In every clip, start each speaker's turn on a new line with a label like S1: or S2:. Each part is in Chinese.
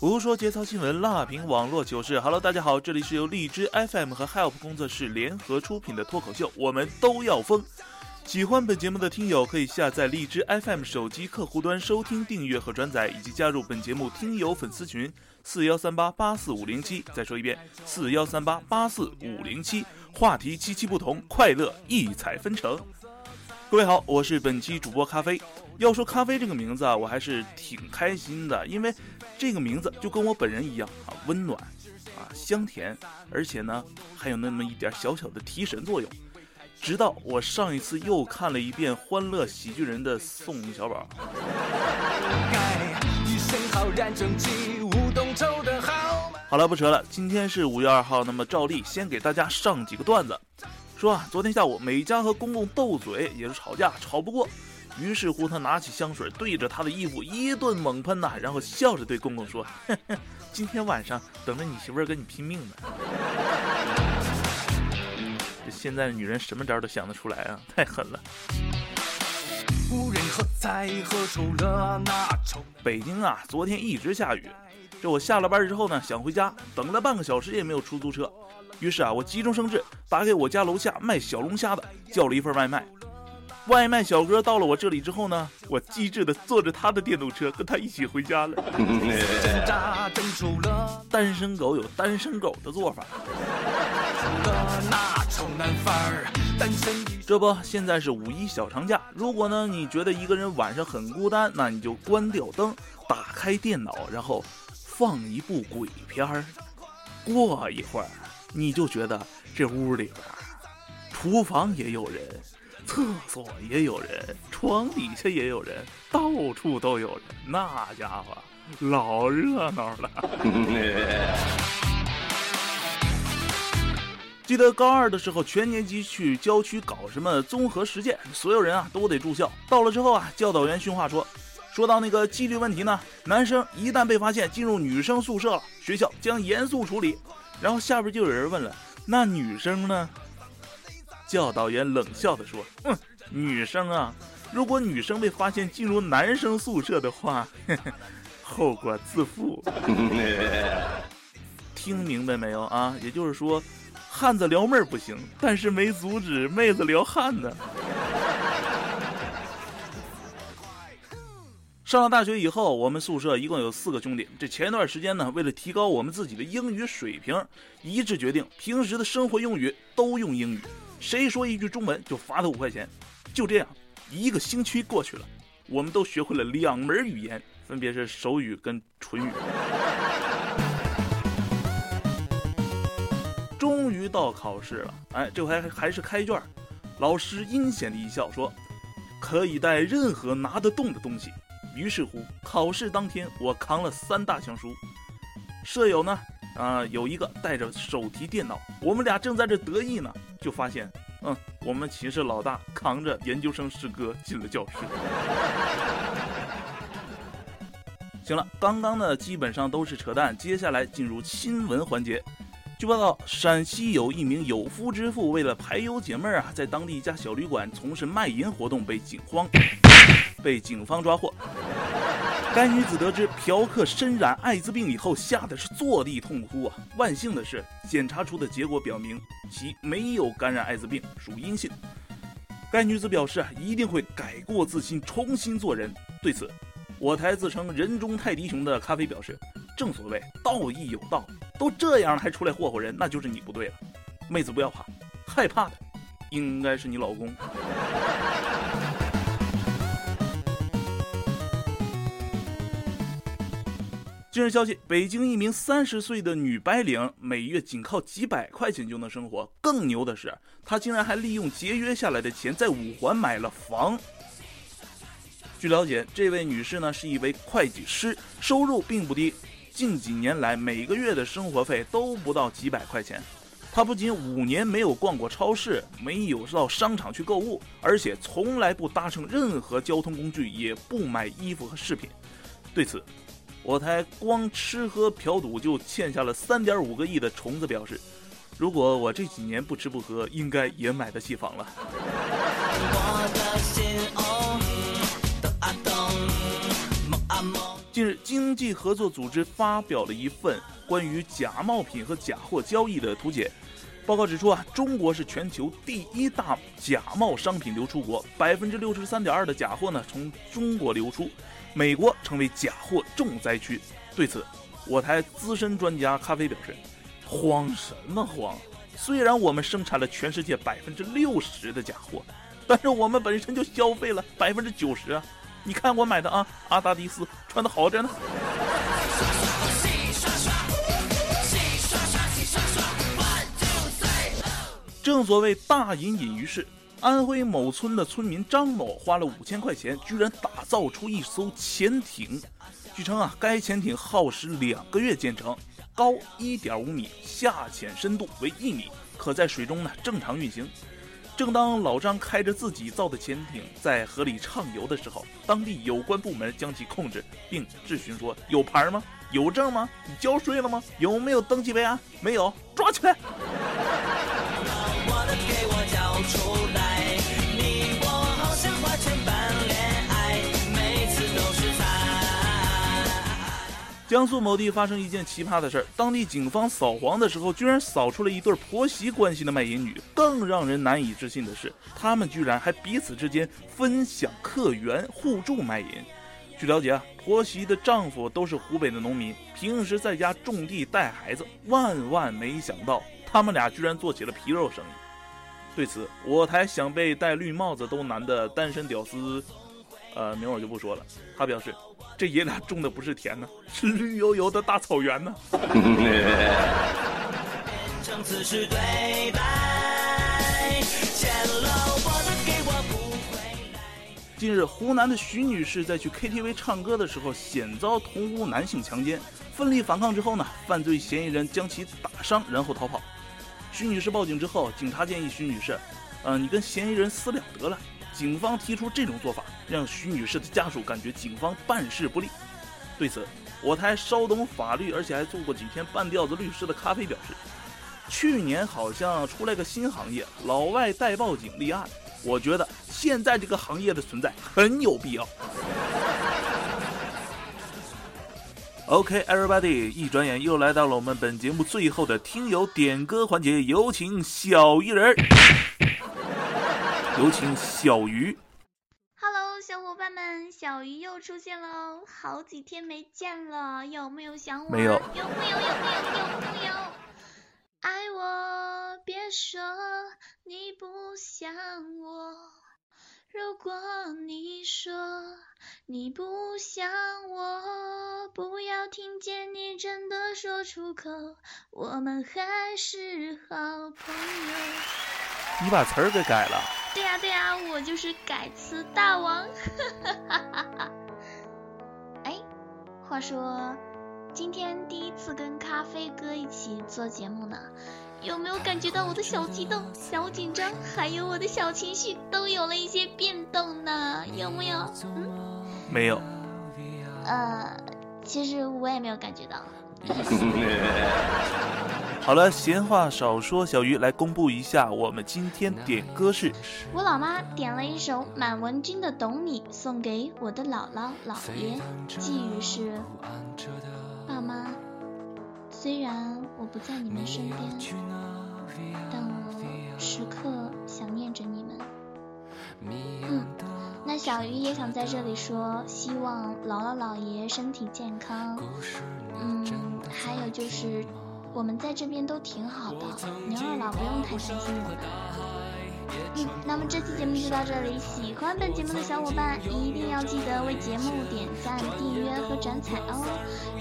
S1: 胡说节操新闻，辣评网络糗事。Hello，大家好，这里是由荔枝 FM 和 Help 工作室联合出品的脱口秀，我们都要疯。喜欢本节目的听友可以下载荔枝 FM 手机客户端收听、订阅和转载，以及加入本节目听友粉丝群四幺三八八四五零七。再说一遍，四幺三八八四五零七。话题七七不同，快乐异彩纷呈。各位好，我是本期主播咖啡。要说咖啡这个名字啊，我还是挺开心的，因为这个名字就跟我本人一样啊，温暖啊，香甜，而且呢还有那么一点小小的提神作用。直到我上一次又看了一遍《欢乐喜剧人》的宋小宝。好了，不扯了，今天是五月二号，那么照例先给大家上几个段子。说啊，昨天下午美嘉和公公斗嘴，也是吵架，吵不过。于是乎，他拿起香水对着他的衣服一顿猛喷呐，然后笑着对公公说：“今天晚上等着你媳妇儿跟你拼命呢。”这现在的女人什么招都想得出来啊，太狠了。北京啊，昨天一直下雨。这我下了班之后呢，想回家，等了半个小时也没有出租车。于是啊，我急中生智，打给我家楼下卖小龙虾的，叫了一份外卖。外卖小哥到了我这里之后呢，我机智的坐着他的电动车，跟他一起回家了。单身狗有单身狗的做法。这不，现在是五一小长假。如果呢，你觉得一个人晚上很孤单，那你就关掉灯，打开电脑，然后放一部鬼片儿。过一会儿，你就觉得这屋里边，厨房也有人。厕所也有人，床底下也有人，到处都有人，那家伙老热闹了。记得高二的时候，全年级去郊区搞什么综合实践，所有人啊都得住校。到了之后啊，教导员训话说：“说到那个纪律问题呢，男生一旦被发现进入女生宿舍了，学校将严肃处理。”然后下边就有人问了：“那女生呢？”教导员冷笑地说：“哼，女生啊，如果女生被发现进入男生宿舍的话，后果自负。听明白没有啊？也就是说，汉子撩妹儿不行，但是没阻止妹子撩汉子。上了大学以后，我们宿舍一共有四个兄弟。这前一段时间呢，为了提高我们自己的英语水平，一致决定平时的生活用语都用英语。”谁说一句中文就罚他五块钱？就这样，一个星期过去了，我们都学会了两门语言，分别是手语跟唇语。终于到考试了，哎，这回还是开卷。老师阴险的一笑说：“可以带任何拿得动的东西。”于是乎，考试当天我扛了三大箱书，舍友呢？啊，有一个带着手提电脑，我们俩正在这得意呢，就发现，嗯，我们寝室老大扛着研究生师哥进了教室。行了，刚刚呢基本上都是扯淡，接下来进入新闻环节。据报道，陕西有一名有夫之妇为了排忧解闷啊，在当地一家小旅馆从事卖淫活动，被警方 被警方抓获。该女子得知嫖客身染艾滋病以后，吓得是坐地痛哭啊！万幸的是，检查出的结果表明其没有感染艾滋病，属阴性。该女子表示啊，一定会改过自新，重新做人。对此，我台自称人中泰迪熊的咖啡表示：“正所谓道义有道，都这样了还出来霍霍人，那就是你不对了。妹子不要怕，害怕的应该是你老公。”近日消息，北京一名三十岁的女白领，每月仅靠几百块钱就能生活。更牛的是，她竟然还利用节约下来的钱，在五环买了房。据了解，这位女士呢是一位会计师，收入并不低，近几年来每个月的生活费都不到几百块钱。她不仅五年没有逛过超市，没有到商场去购物，而且从来不搭乘任何交通工具，也不买衣服和饰品。对此，我台光吃喝嫖赌就欠下了三点五个亿的虫子表示：“如果我这几年不吃不喝，应该也买得起房了。”近日，经济合作组织发表了一份关于假冒品和假货交易的图解。报告指出啊，中国是全球第一大假冒商品流出国，百分之六十三点二的假货呢从中国流出，美国成为假货重灾区。对此，我台资深专家咖啡表示：“慌什么慌？虽然我们生产了全世界百分之六十的假货，但是我们本身就消费了百分之九十啊。”你看我买的啊，阿达迪斯穿的好着呢。正所谓大隐隐于市，安徽某村的村民张某花了五千块钱，居然打造出一艘潜艇。据称啊，该潜艇耗时两个月建成，高一点五米，下潜深度为一米，可在水中呢正常运行。正当老张开着自己造的潜艇在河里畅游的时候，当地有关部门将其控制，并质询说：“有牌吗？有证吗？你交税了吗？有没有登记备案？没有，抓起来！”
S2: 给我交出来。你我好像花钱般恋爱，每次都是在
S1: 江苏某地发生一件奇葩的事儿，当地警方扫黄的时候，居然扫出了一对婆媳关系的卖淫女。更让人难以置信的是，他们居然还彼此之间分享客源，互助卖淫。据了解啊，婆媳的丈夫都是湖北的农民，平时在家种地带孩子。万万没想到，他们俩居然做起了皮肉生意。对此，我台想被戴绿帽子都难的单身屌丝，呃，名我就不说了。他表示。这爷俩种的不是田呢，是绿油油的大草原呢。近日，湖南的徐女士在去 KTV 唱歌的时候，险遭同屋男性强奸，奋力反抗之后呢，犯罪嫌疑人将其打伤，然后逃跑。徐女士报警之后，警察建议徐女士，嗯，你跟嫌疑人私了得了。警方提出这种做法，让徐女士的家属感觉警方办事不力。对此，我台稍懂法律，而且还做过几天半吊子律师的咖啡表示，去年好像出来个新行业——老外代报警立案。我觉得现在这个行业的存在很有必要。OK，everybody，一转眼又来到了我们本节目最后的听友点歌环节，有请小鱼人儿。有请小鱼。
S3: Hello，小伙伴们，小鱼又出现喽！好几天没见了，有没有想我？
S1: 没有。
S3: 有没有？有没有？有没有？爱我，别说你不想我。如果你说你不想我，不要听见你真的说出口，我们还是好朋友。
S1: 你把词儿给改了。
S3: 对呀对呀，我就是改词大王。哎，话说今天第一次跟咖啡哥一起做节目呢，有没有感觉到我的小激动、小紧张，还有我的小情绪都有了一些变动呢？有没有？
S1: 嗯，没有。
S3: 呃，其实我也没有感觉到。
S1: 好了，闲话少说，小鱼来公布一下我们今天点歌是。
S3: 我老妈点了一首满文军的《懂你》，送给我的姥姥姥爷，寄语是：爸妈，虽然我不在你们身边，但我时刻想念着你们。嗯，那小鱼也想在这里说，希望姥姥姥爷身体健康。嗯，还有就是。我们在这边都挺好的，牛二老不用太担心我们。嗯，那么这期节目就到这里，喜欢本节目的小伙伴一定要记得为节目点赞、订阅和转采哦。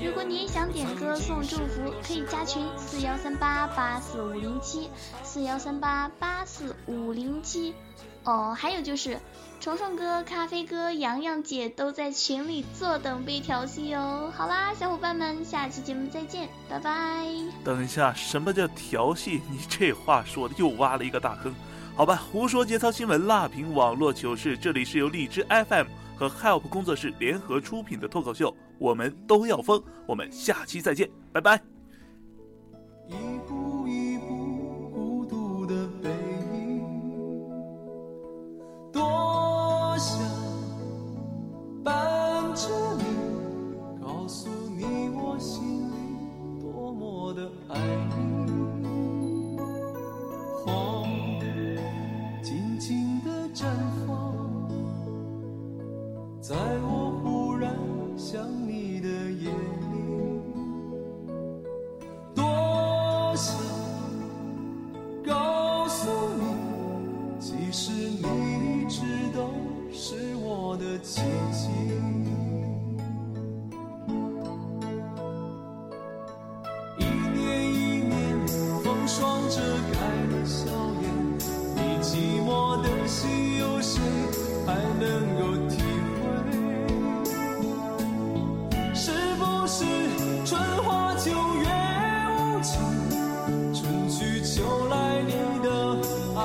S3: 如果你也想点歌送祝福，可以加群四幺三八八四五零七四幺三八八四五零七。哦，还有就是。虫虫哥、咖啡哥、洋洋姐都在群里坐等被调戏哦。好啦，小伙伴们，下期节目再见，拜拜。
S4: 等一下，什么叫调戏？你这话说的又挖了一个大坑。好吧，胡说节操新闻，辣评网络糗事。这里是由荔枝 FM 和 Help 工作室联合出品的脱口秀，我们都要疯。我们下期再见，拜拜。其实你一直都。是我的奇迹。一年一年，风霜遮盖了笑颜，你寂寞的心，有谁还能够体会？是不是春花秋月无情，春去秋来，你的爱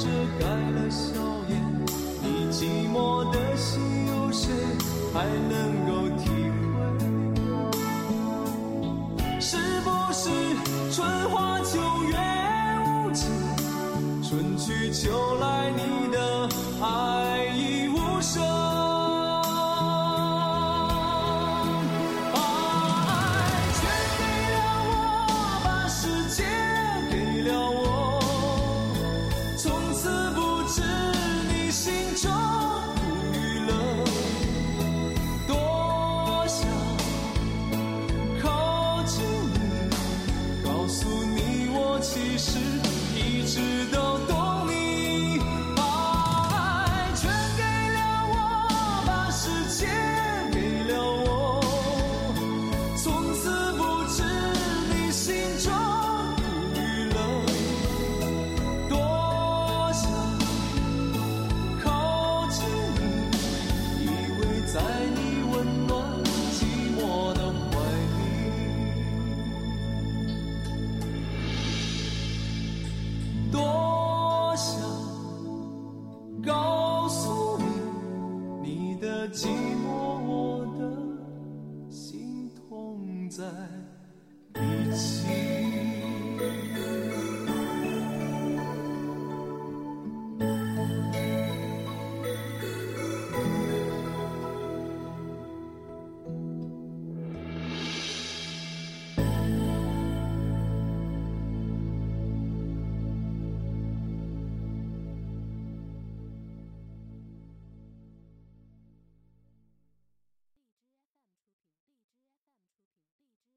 S4: 遮盖了笑颜你寂寞的心有谁还能够体会。是不是春花秋月无情春去秋来你的爱